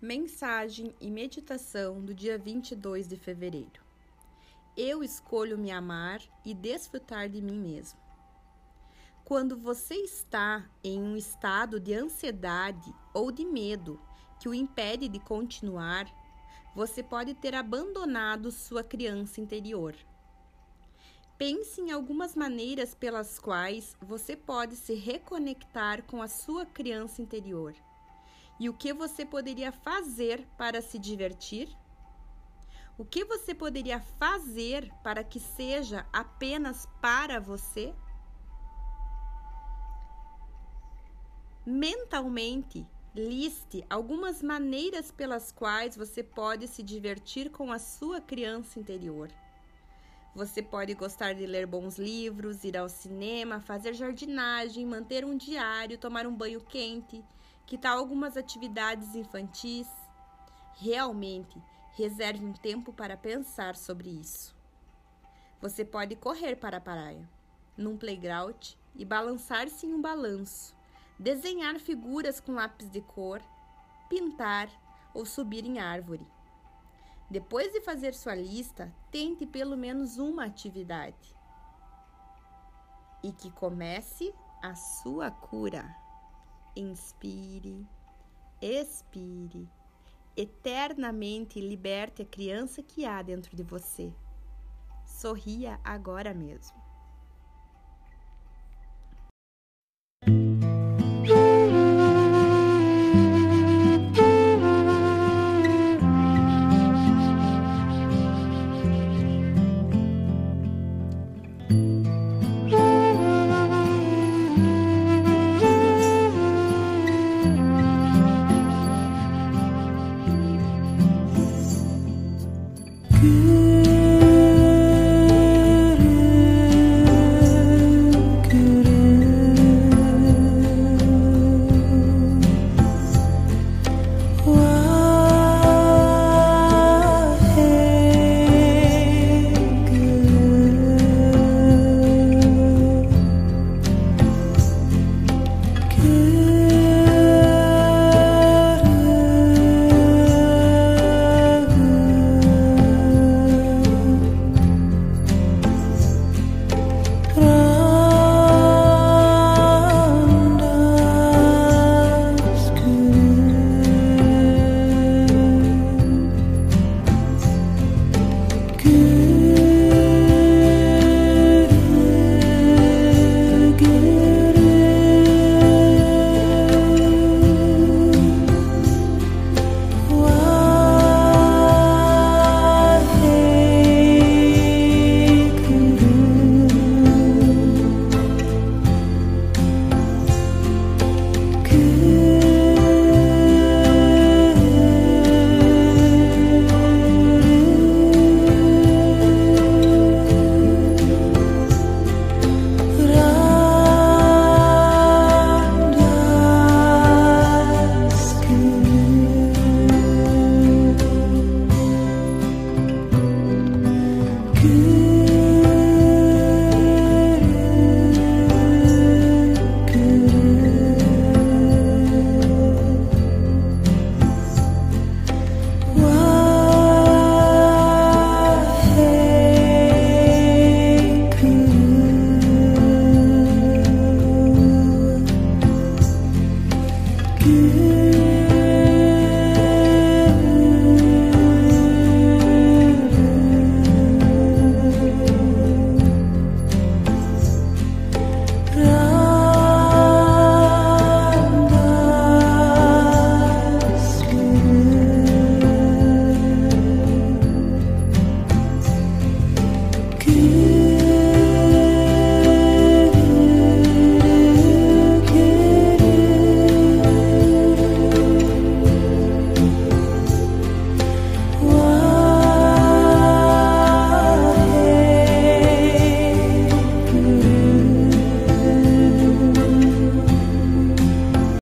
Mensagem e meditação do dia 22 de fevereiro. Eu escolho me amar e desfrutar de mim mesmo. Quando você está em um estado de ansiedade ou de medo que o impede de continuar, você pode ter abandonado sua criança interior. Pense em algumas maneiras pelas quais você pode se reconectar com a sua criança interior e o que você poderia fazer para se divertir? O que você poderia fazer para que seja apenas para você? Mentalmente, liste algumas maneiras pelas quais você pode se divertir com a sua criança interior. Você pode gostar de ler bons livros, ir ao cinema, fazer jardinagem, manter um diário, tomar um banho quente, que tal algumas atividades infantis? Realmente, reserve um tempo para pensar sobre isso. Você pode correr para a praia, num playground e balançar-se em um balanço, desenhar figuras com lápis de cor, pintar ou subir em árvore. Depois de fazer sua lista, tente pelo menos uma atividade. E que comece a sua cura. Inspire, expire. Eternamente liberte a criança que há dentro de você. Sorria agora mesmo. you you.